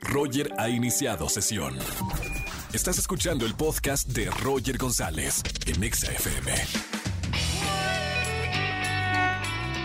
Roger ha iniciado sesión. Estás escuchando el podcast de Roger González en Exa FM.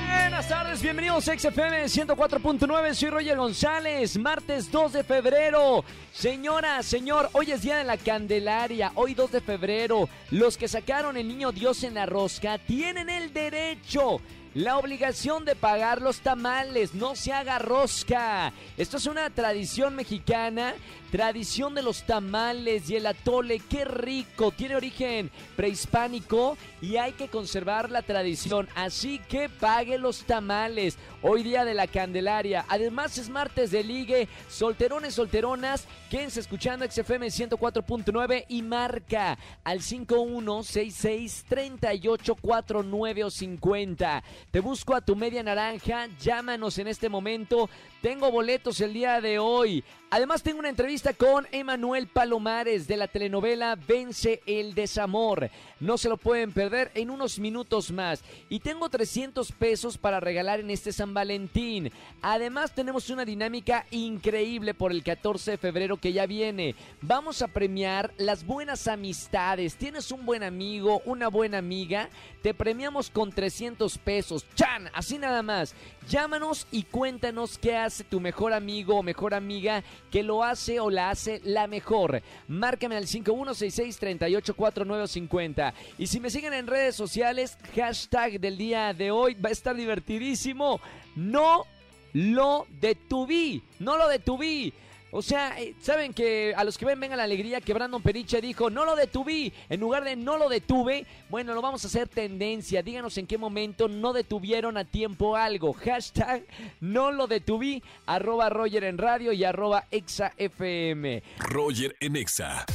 Buenas tardes, bienvenidos a XFM 104.9, soy Roger González, martes 2 de febrero. Señora, señor, hoy es día de la Candelaria, hoy 2 de febrero. Los que sacaron el niño Dios en la rosca tienen el derecho la obligación de pagar los tamales, no se haga rosca. Esto es una tradición mexicana, tradición de los tamales y el atole, qué rico, tiene origen prehispánico y hay que conservar la tradición, así que pague los tamales. Hoy día de la Candelaria, además es martes de ligue, solterones, solteronas, quédense escuchando XFM 104.9 y marca al 5166 3849 o 50. Te busco a tu media naranja, llámanos en este momento. Tengo boletos el día de hoy. Además tengo una entrevista con Emanuel Palomares de la telenovela Vence el desamor. No se lo pueden perder en unos minutos más. Y tengo 300 pesos para regalar en este San Valentín. Además tenemos una dinámica increíble por el 14 de febrero que ya viene. Vamos a premiar las buenas amistades. Tienes un buen amigo, una buena amiga, te premiamos con 300 pesos. ¡Chan! Así nada más. Llámanos y cuéntanos qué hace tu mejor amigo o mejor amiga que lo hace o la hace la mejor. Márcame al 5166-384950. Y si me siguen en redes sociales, hashtag del día de hoy va a estar divertidísimo. No lo detuví. No lo detuví. O sea, eh, saben que a los que ven venga la alegría que Brandon Periche dijo, no lo detuví, en lugar de no lo detuve, bueno, lo vamos a hacer tendencia. Díganos en qué momento no detuvieron a tiempo algo. Hashtag no lo detuví, arroba Roger en radio y arroba Exa FM. Roger en Exa.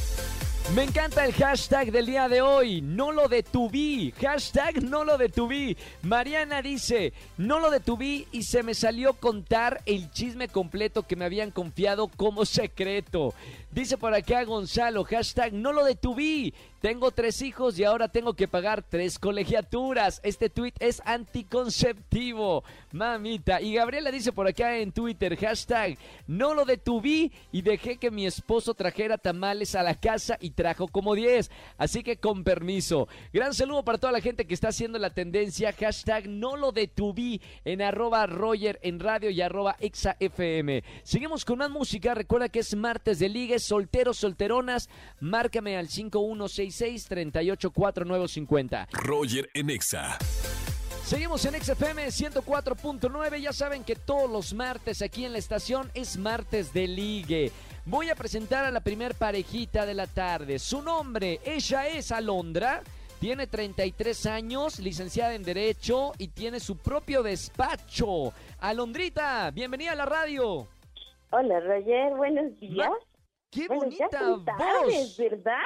Me encanta el hashtag del día de hoy. No lo detuví. Hashtag no lo detuví. Mariana dice, no lo detuví y se me salió contar el chisme completo que me habían confiado como secreto. Dice por acá Gonzalo, hashtag no lo detuví. Tengo tres hijos y ahora tengo que pagar tres colegiaturas. Este tweet es anticonceptivo. Mamita. Y Gabriela dice por acá en Twitter, hashtag no lo detuví y dejé que mi esposo trajera tamales a la casa y trajo como 10. Así que con permiso. Gran saludo para toda la gente que está haciendo la tendencia. Hashtag no lo detuví en arroba Roger en radio y arroba FM. Seguimos con más música. Recuerda que es martes de solteros, solteronas. Márcame al 5166 384950. Roger en Exa. Seguimos en XFM 104.9. Ya saben que todos los martes aquí en la estación es martes de ligue. Voy a presentar a la primer parejita de la tarde. Su nombre, ella es Alondra. Tiene 33 años, licenciada en Derecho y tiene su propio despacho. Alondrita, bienvenida a la radio. Hola, Roger, buenos días. ¡Qué Bueno, bonita ya son tardes, voz! ¿verdad?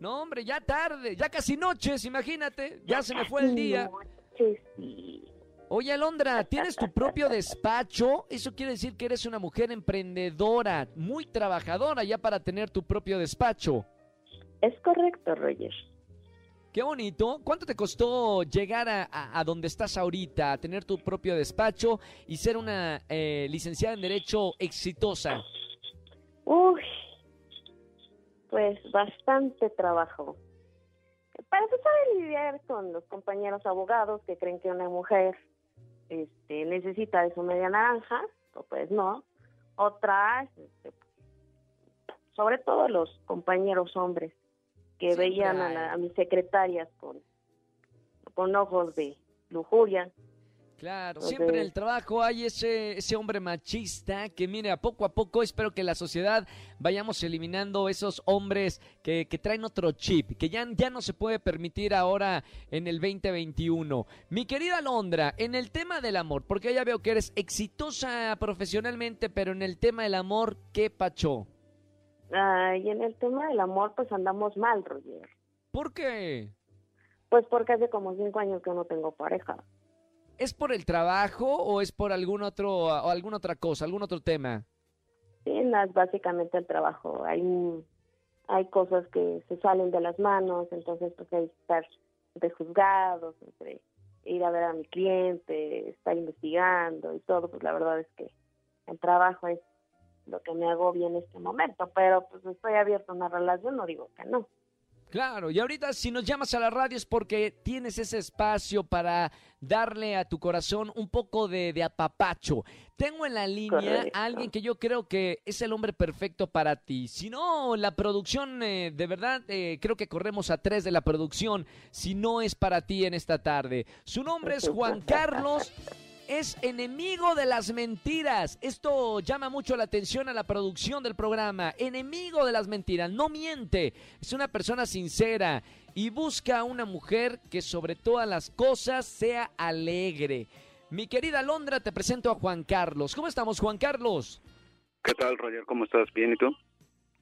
No, hombre, ya tarde, ya casi noches, imagínate. Ya se me fue el día. Noches, sí. Oye, Alondra, tienes tu propio despacho. Eso quiere decir que eres una mujer emprendedora, muy trabajadora ya para tener tu propio despacho. Es correcto, Roger. Qué bonito. ¿Cuánto te costó llegar a, a- a donde estás ahorita, a tener tu propio despacho y ser una eh, licenciada en Derecho exitosa? Uy, pues bastante trabajo. Para empezar a lidiar con los compañeros abogados que creen que una mujer este, necesita de su media naranja, o pues no. Otras, este, sobre todo los compañeros hombres que veían a, la- a mis secretarias con, con ojos de lujuria. Claro, siempre en el trabajo hay ese, ese hombre machista que, mire, a poco a poco espero que la sociedad vayamos eliminando esos hombres que, que traen otro chip, que ya, ya no se puede permitir ahora en el 2021. Mi querida Londra, en el tema del amor, porque ya veo que eres exitosa profesionalmente, pero en el tema del amor, ¿qué pacho? Ah, y en el tema del amor, pues andamos mal, Roger. ¿Por qué? Pues porque hace como cinco años que no tengo pareja. ¿Es por el trabajo o es por algún otro o alguna otra cosa, algún otro tema? Sí, no, es básicamente el trabajo. Hay, hay cosas que se salen de las manos, entonces pues hay que estar entre juzgados, ir a ver a mi cliente, estar investigando y todo, pues la verdad es que el trabajo es lo que me hago bien en este momento, pero pues estoy abierto a una relación, no digo que no. Claro, y ahorita si nos llamas a la radio es porque tienes ese espacio para darle a tu corazón un poco de, de apapacho. Tengo en la línea Correcto. a alguien que yo creo que es el hombre perfecto para ti. Si no, la producción, eh, de verdad, eh, creo que corremos a tres de la producción, si no es para ti en esta tarde. Su nombre es Juan Carlos. Es enemigo de las mentiras. Esto llama mucho la atención a la producción del programa. Enemigo de las mentiras. No miente. Es una persona sincera y busca a una mujer que sobre todas las cosas sea alegre. Mi querida Londra, te presento a Juan Carlos. ¿Cómo estamos, Juan Carlos? ¿Qué tal, Roger? ¿Cómo estás? ¿Bien y tú?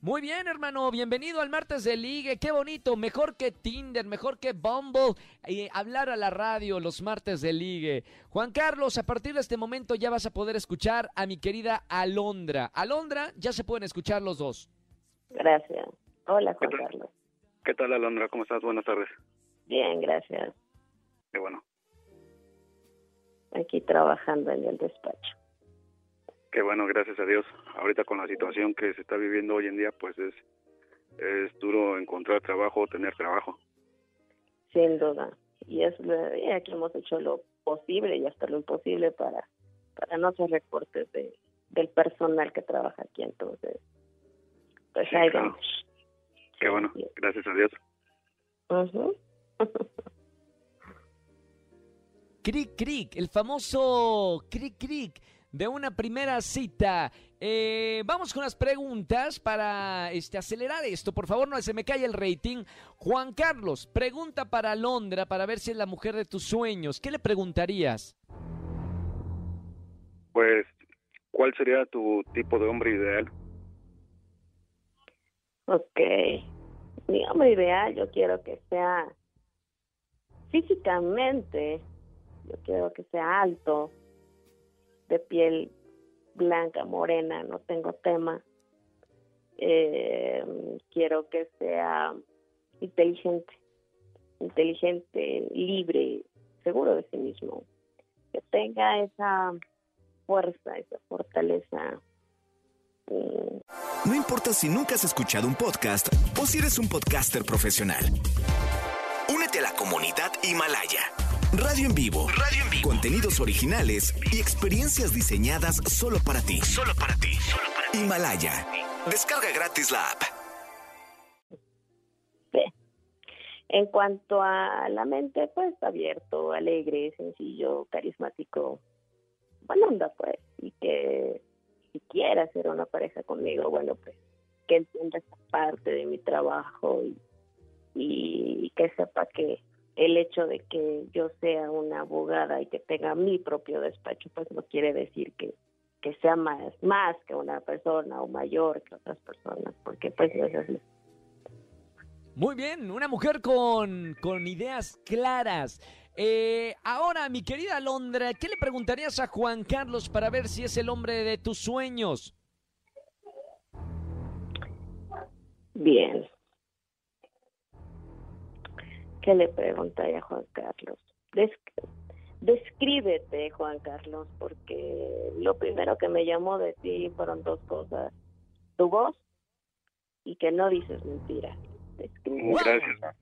Muy bien, hermano. Bienvenido al martes de ligue. Qué bonito. Mejor que Tinder, mejor que Bumble. eh, hablar a la radio los martes de ligue. Juan Carlos, a partir de este momento ya vas a poder escuchar a mi querida Alondra. Alondra, ya se pueden escuchar los dos. Gracias. Hola, Juan. Carlos. ¿Qué tal, Alondra? ¿Cómo estás? Buenas tardes. Bien, gracias. Qué bueno. Aquí trabajando en el despacho. Qué bueno, gracias a Dios. Ahorita con la situación que se está viviendo hoy en día, pues es, es duro encontrar trabajo, tener trabajo. Sin duda. Y es lo- y aquí hemos hecho lo posible y hasta lo imposible para, para no hacer recortes de, del personal que trabaja aquí. Entonces, pues Sí, ahí claro. vamos. Qué bueno, gracias a Dios. Ujú. Cric Cric, el famoso Cric Cric de una primera cita. Eh, vamos con las preguntas para este, acelerar esto. Por favor, no se me cae el rating. Juan Carlos, pregunta para Londra para ver si es la mujer de tus sueños. ¿Qué le preguntarías? Pues, ¿cuál sería tu tipo de hombre ideal? Ok. Mi hombre ideal, yo quiero que sea físicamente, yo quiero que sea alto, de piel blanca, morena, no tengo tema. Eh, quiero que sea inteligente, inteligente, libre, seguro de sí mismo, que tenga esa fuerza, esa fortaleza. No importa si nunca has escuchado un podcast o si eres un podcaster profesional. Únete a la comunidad Himalaya. Radio en vivo. Radio en vivo. Contenidos originales y experiencias diseñadas solo para ti. Solo para ti. Himalaya. Descarga gratis la app. Sí. En cuanto a la mente, pues abierto, alegre, sencillo, carismático, buena onda, pues, y que si quiera hacer una pareja conmigo, bueno, pues que entienda esta parte de mi trabajo y, y que sepa que el hecho de que yo sea una abogada y que tenga mi propio despacho, pues no quiere decir que, que sea más, más que una persona o mayor que otras personas, porque pues no es así. Muy bien, una mujer con, con ideas claras. Eh, ahora, mi querida Londra, ¿qué le preguntarías a Juan Carlos para ver si es el hombre de tus sueños? Bien. ¿Qué le preguntaría a Juan Carlos? Des- descríbete, Juan Carlos, porque lo primero que me llamó de ti fueron dos cosas. Tu voz y que no dices mentiras. Gracias.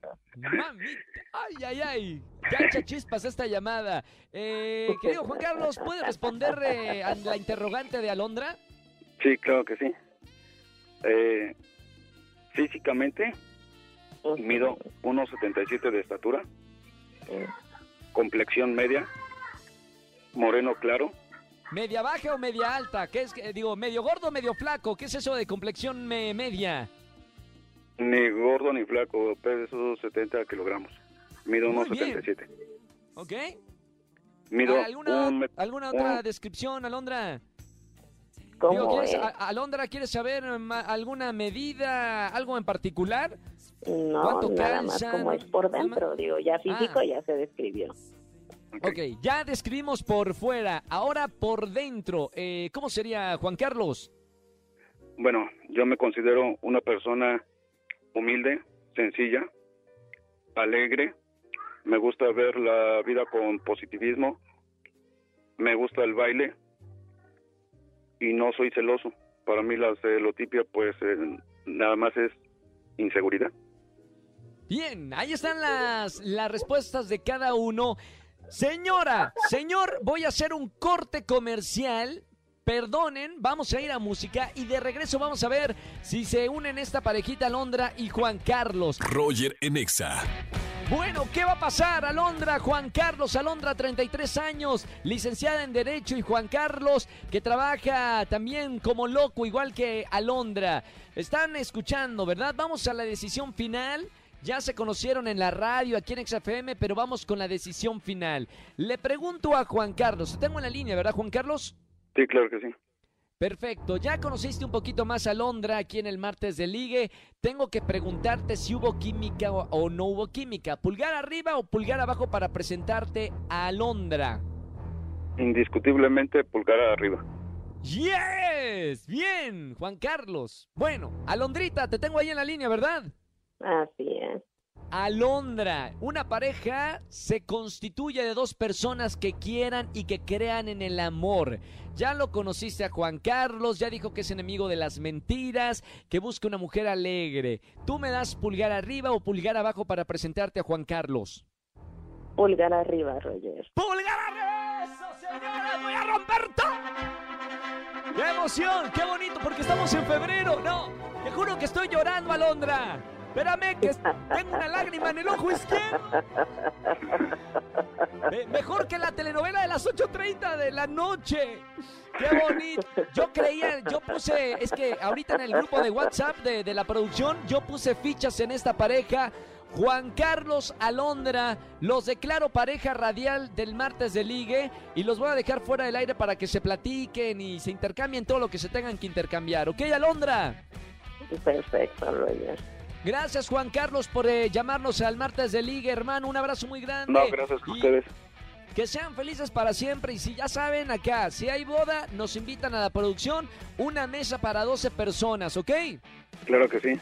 Ay, ay, ay. Ya echa chispas esta llamada. Eh, querido Juan Carlos, ¿puede responder eh, a la interrogante de Alondra? Sí, claro que sí. Eh, físicamente, mido 1,77 de estatura, complexión media, moreno claro, ¿Media baja o media alta? ¿Qué es? que- Digo, medio gordo o medio flaco. ¿Qué es eso de complexión me- media? ni gordo ni flaco, peso 70 kilogramos. Mido Muy 1,77. ¿Ok? Mido ¿Alguna, un ¿alguna otra un- descripción, Alondra? Digo, ¿Cómo ¿quieres- es? a- Alondra, ¿quieres saber ma- alguna medida, algo en particular? No, ¿Cuánto nada más como es por dentro. Digo, ya físico Ah. ya se describió. Ok. Ok, ya describimos por fuera, ahora por dentro. Eh, ¿Cómo sería, Juan Carlos? Bueno, yo me considero una persona humilde, sencilla, alegre. Me gusta ver la vida con positivismo. Me gusta el baile. Y no soy celoso. para mí la celotipia pues eh, nada más es inseguridad. Bien, ahí están las, las respuestas de cada uno. Señora, señor, voy a hacer un corte comercial. Perdonen, vamos a ir a música y de regreso vamos a ver si se unen esta parejita Alondra y Juan Carlos. Roger en Exa. Bueno, ¿qué va a pasar? Alondra, Juan Carlos, Alondra, 33 años, licenciada en Derecho, y Juan Carlos, que trabaja también como loco, igual que Alondra. Están escuchando, ¿verdad? Vamos a la decisión final. Ya se conocieron en la radio aquí en XFM, pero vamos con la decisión final. Le pregunto a Juan Carlos, te tengo en la línea, ¿verdad, Juan Carlos? Sí, claro que sí. Perfecto, ya conociste un poquito más a Londra aquí en el martes de ligue. Tengo que preguntarte si hubo química o, o no hubo química. ¿Pulgar arriba o pulgar abajo para presentarte a Londra? Indiscutiblemente pulgar arriba. ¡Yes! Bien, Juan Carlos. Bueno, Alondrita, te tengo ahí en la línea, ¿verdad? Así es. Alondra, una pareja se constituye de dos personas que quieran y que crean en el amor. Ya lo conociste a Juan Carlos, ya dijo que es enemigo de las mentiras, que busca una mujer alegre. ¿Tú me das pulgar arriba o pulgar abajo para presentarte a Juan Carlos? Pulgar arriba, Roger. ¡Pulgar arriba! ¡Eso, señora! ¡Voy a romper todo! ¡Qué emoción! ¡Qué bonito! Porque estamos en febrero. No, te juro que estoy llorando, Alondra. Espérame, que tengo una lágrima en el ojo izquierdo. Me- mejor que la telenovela de las 8.30 de la noche. Qué bonito. Yo creía, yo puse, es que ahorita en el grupo de WhatsApp de, de la producción, yo puse fichas en esta pareja. Juan Carlos Alondra, los declaro pareja radial del martes de ligue y los voy a dejar fuera del aire para que se platiquen y se intercambien todo lo que se tengan que intercambiar. ¿Ok, Alondra? Perfecto, Roger. Gracias Juan Carlos por eh, llamarnos al martes de liga, hermano. Un abrazo muy grande. No, gracias a ustedes. Que sean felices para siempre. Y si ya saben, acá, si hay boda, nos invitan a la producción. Una mesa para 12 personas, ¿ok? Claro que sí.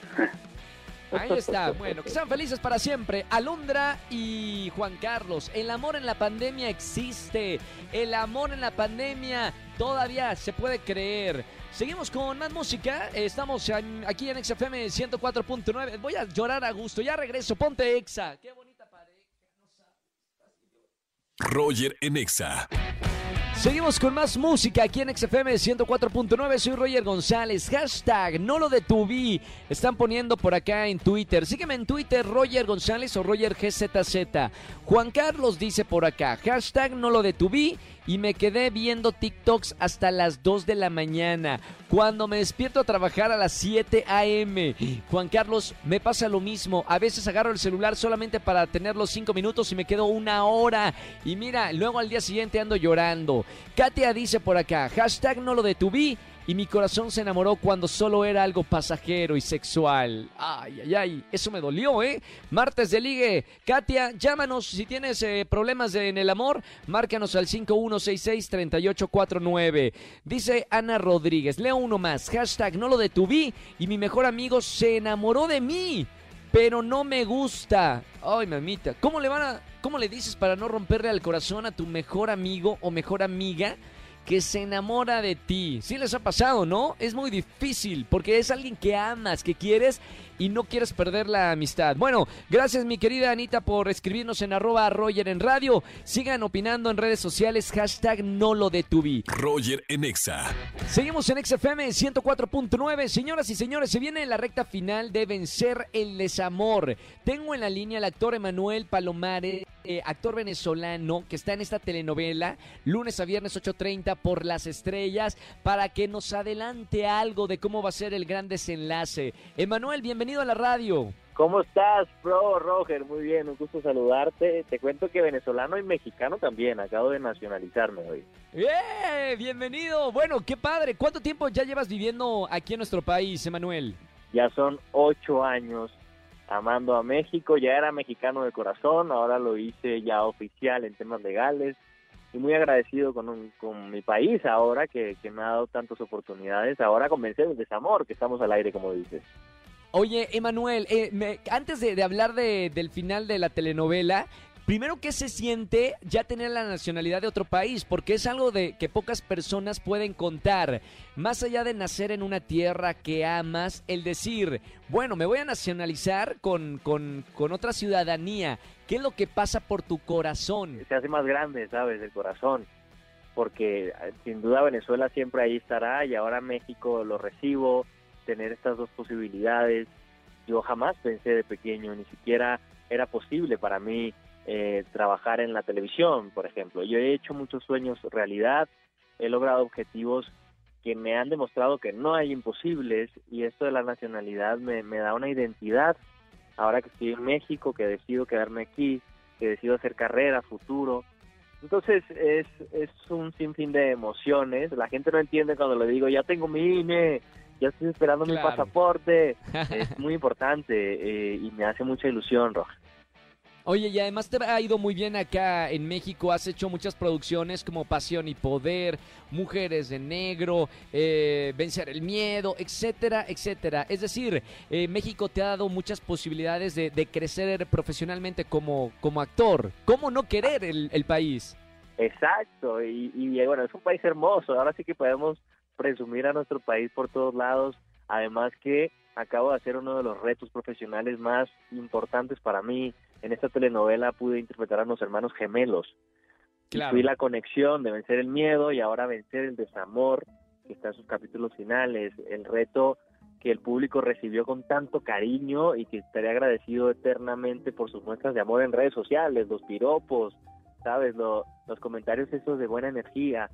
Ahí está. Bueno, que sean felices para siempre. Alondra y Juan Carlos. El amor en la pandemia existe. El amor en la pandemia todavía se puede creer. Seguimos con más música. Estamos aquí en XFM 104.9. Voy a llorar a gusto. Ya regreso. Ponte Exa. Qué bonita pareja. Roger en Exa. Seguimos con más música aquí en XFM 104.9. Soy Roger González. Hashtag no lo detuví. Están poniendo por acá en Twitter. Sígueme en Twitter Roger González o Roger GZZ. Juan Carlos dice por acá. Hashtag no lo detuví. Y me quedé viendo TikToks hasta las 2 de la mañana. Cuando me despierto a trabajar a las 7 a.m. Juan Carlos, me pasa lo mismo. A veces agarro el celular solamente para tener los 5 minutos y me quedo una hora. Y mira, luego al día siguiente ando llorando. Katia dice por acá, hashtag no lo detuví y mi corazón se enamoró cuando solo era algo pasajero y sexual. Ay, ay, ay, eso me dolió, ¿eh? Martes de ligue. Katia, llámanos si tienes eh, problemas en el amor, márcanos al 5166-3849. Dice Ana Rodríguez, leo uno más, hashtag no lo detuví y mi mejor amigo se enamoró de mí. Pero no me gusta. Ay, mamita. ¿Cómo le van a, cómo le dices para no romperle al corazón a tu mejor amigo o mejor amiga que se enamora de ti? Sí les ha pasado, ¿no? Es muy difícil porque es alguien que amas, que quieres y no quieres perder la amistad. Bueno, gracias mi querida Anita por escribirnos en arroba Roger en radio. Sigan opinando en redes sociales, hashtag no lo detuví. Roger en Exa. Seguimos en XFM 104.9. Señoras y señores, se viene la recta final de Vencer el Desamor. Tengo en la línea al actor Emanuel Palomares, eh, actor venezolano que está en esta telenovela, lunes a viernes 8.30 por las estrellas, para que nos adelante algo de cómo va a ser el gran desenlace. Emanuel, bienvenido a la radio. ¿Cómo estás, bro, Roger? Muy bien, un gusto saludarte. Te cuento que venezolano y mexicano también. Acabo de nacionalizarme hoy. ¡Eh! Bienvenido. Bueno, qué padre. ¿Cuánto tiempo ya llevas viviendo aquí en nuestro país, Emanuel? Ya son ocho años amando a México. Ya era mexicano de corazón, ahora lo hice ya oficial en temas legales. Y muy agradecido con, un- con mi país ahora que, que me ha dado tantas oportunidades. Ahora con Vencer el Desamor, que estamos al aire, como dices. Oye, Emanuel, eh, me- antes de, hablar de- del final de la telenovela, Primero, ¿qué se siente ya tener la nacionalidad de otro país? Porque es algo de que pocas personas pueden contar. Más allá de nacer en una tierra que amas, el decir, bueno, me voy a nacionalizar con, con, con otra ciudadanía. ¿Qué es lo que pasa por tu corazón? Se hace más grande, ¿sabes? El corazón. Porque eh, sin duda Venezuela siempre ahí estará y ahora México lo recibo, tener estas dos posibilidades. Yo jamás pensé de pequeño, ni siquiera era posible para mí eh, trabajar en la televisión, por ejemplo. Yo he hecho muchos sueños realidad, he logrado objetivos que me han demostrado que no hay imposibles y esto de la nacionalidad me, me da una identidad. Ahora que estoy en México, que decido quedarme aquí, que decido hacer carrera, futuro. Entonces es, es un sinfín de emociones. La gente no entiende cuando le digo, ya tengo mi INE, ya estoy esperando mi pasaporte. es muy importante eh, y me hace mucha ilusión, Roja. Oye, y además te ha ido muy bien acá en México. Has hecho muchas producciones como Pasión y Poder, Mujeres de Negro, eh, Vencer el Miedo, etcétera, etcétera. Es decir, eh, México te ha dado muchas posibilidades de, de crecer profesionalmente como, como actor. ¿Cómo no querer el, el país? Exacto, y, y bueno, es un país hermoso, ahora sí que podemos presumir a nuestro país por todos lados, además que acabo de hacer uno de los retos profesionales más importantes para mí, en esta telenovela pude interpretar a unos hermanos gemelos, y fui la conexión de vencer el miedo y ahora vencer el desamor, que está en sus capítulos finales, el reto que el público recibió con tanto cariño y que estaré agradecido eternamente por sus muestras de amor en redes sociales, los piropos, sabes, Lo- los comentarios esos de buena energía.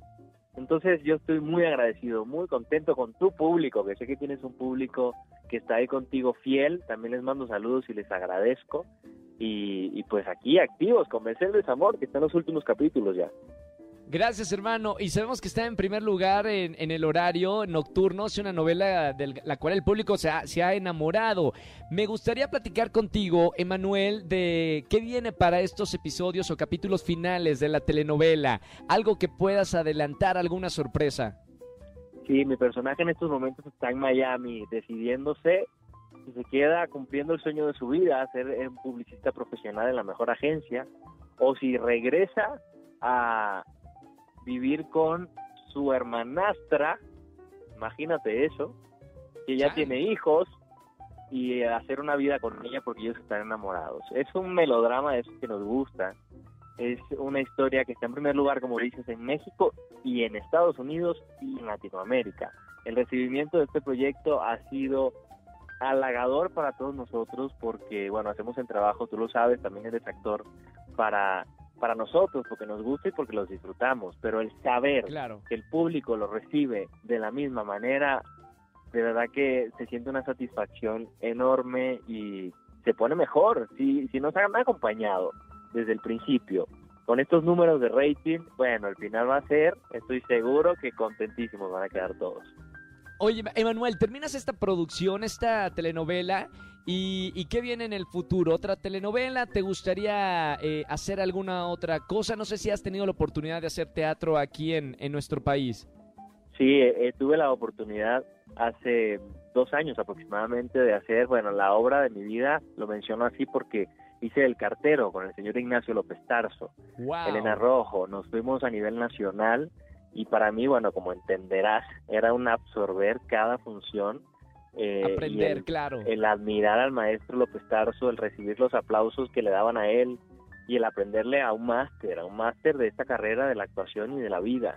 Entonces yo estoy muy agradecido, muy contento con tu público, que sé que tienes un público que está ahí contigo fiel, también les mando saludos y les agradezco. Y, y pues aquí activos, con Vencer el Desamor, que está en los últimos capítulos ya. Gracias, hermano. Y sabemos que está en primer lugar en, el horario nocturno. Es una novela de la cual el público se ha, se ha enamorado. Me gustaría platicar contigo, Emanuel, de qué viene para estos episodios o capítulos finales de la telenovela. Algo que puedas adelantar, alguna sorpresa. Sí, mi personaje en estos momentos está en Miami, decidiéndose si se queda cumpliendo el sueño de su vida, ser un publicista profesional en la mejor agencia, o si regresa a vivir con su hermanastra, imagínate eso, que ya tiene hijos, y hacer una vida con ella porque ellos están enamorados. Es un melodrama de esos que nos gusta. Es una historia que está en primer lugar, como dices, en México y en Estados Unidos y en Latinoamérica. El recibimiento de este proyecto ha sido halagador para todos nosotros porque, bueno, hacemos el trabajo, tú lo sabes, también eres actor, para, para nosotros, porque nos gusta y porque los disfrutamos, pero el saber Claro. que el público lo recibe de la misma manera, de verdad que se siente una satisfacción enorme y se pone mejor si, si nos han acompañado desde el principio. Con estos números de rating, bueno, el final va a ser, estoy seguro que contentísimos van a quedar todos. Oye, Emanuel, terminas esta producción, esta telenovela, y, y qué viene en el futuro? ¿Otra telenovela? ¿Te gustaría eh, hacer alguna otra cosa? No sé si has tenido la oportunidad de hacer teatro aquí en, en nuestro país. Sí, eh, eh, tuve la oportunidad hace dos años aproximadamente de hacer, bueno, la obra de mi vida, lo menciono así porque hice El Cartero con el señor Ignacio López Tarso, Wow. Elena Rojo, nos fuimos a nivel nacional y para mí, bueno, como entenderás, era un absorber cada función. eh, Aprender, el- claro. el admirar al maestro López Tarso, el recibir los aplausos que le daban a él y el aprenderle a un máster, a un máster de esta carrera de la actuación y de la vida.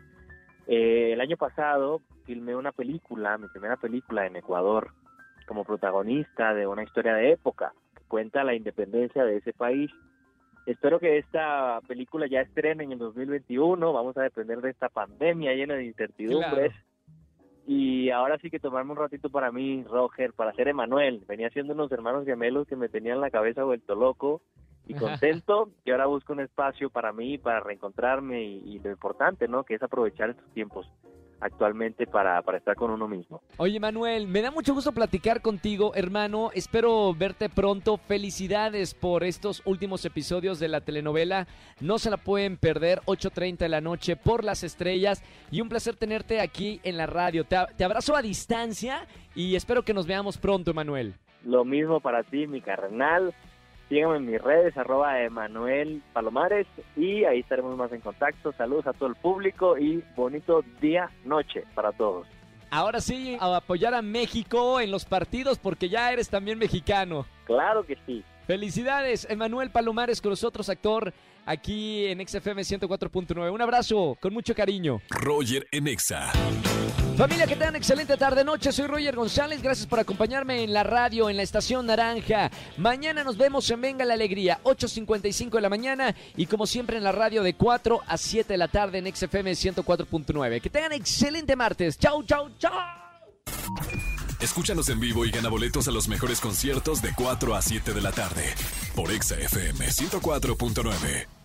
Eh, el año pasado filmé una película, mi primera película en Ecuador, como protagonista de una historia de época que cuenta la independencia de ese país. Espero que esta película ya estrene en el 2021, vamos a depender de esta pandemia llena de incertidumbres. Y ahora sí que tomarme un ratito para mí, Roger, para ser Emanuel. Venía siendo unos hermanos gemelos que me tenían la cabeza vuelto loco y contento. y ahora busco un espacio para mí, para reencontrarme y, y lo importante, ¿no? Que es aprovechar estos tiempos actualmente para, para estar con uno mismo. Oye, Manuel, me da mucho gusto platicar contigo, hermano. Espero verte pronto. Felicidades por estos últimos episodios de la telenovela. No se la pueden perder, 8.30 de la noche por las estrellas. Y un placer tenerte aquí en la radio. Te, te abrazo a distancia y espero que nos veamos pronto, Manuel. Lo mismo para ti, mi carnal. Síganme en mis redes, arroba Emanuel Palomares, y ahí estaremos más en contacto. Saludos a todo el público y bonito día, noche para todos. Ahora sí, a apoyar a México en los partidos porque ya eres también mexicano. Claro que sí. Felicidades, Emanuel Palomares con nosotros, actor, aquí en XFM 104.9. Un abrazo, con mucho cariño. Roger en Exa. Familia, que tengan excelente tarde noche. Soy Roger González. Gracias por acompañarme en la radio, en la estación Naranja. Mañana nos vemos en Venga la Alegría, 8.55 de la mañana. Y como siempre en la radio de 4 a 7 de la tarde en XFM 104.9. Que tengan excelente martes. Chau, chau, chau. Escúchanos en vivo y gana boletos a los mejores conciertos de 4 a 7 de la tarde por Exa FM 104.9.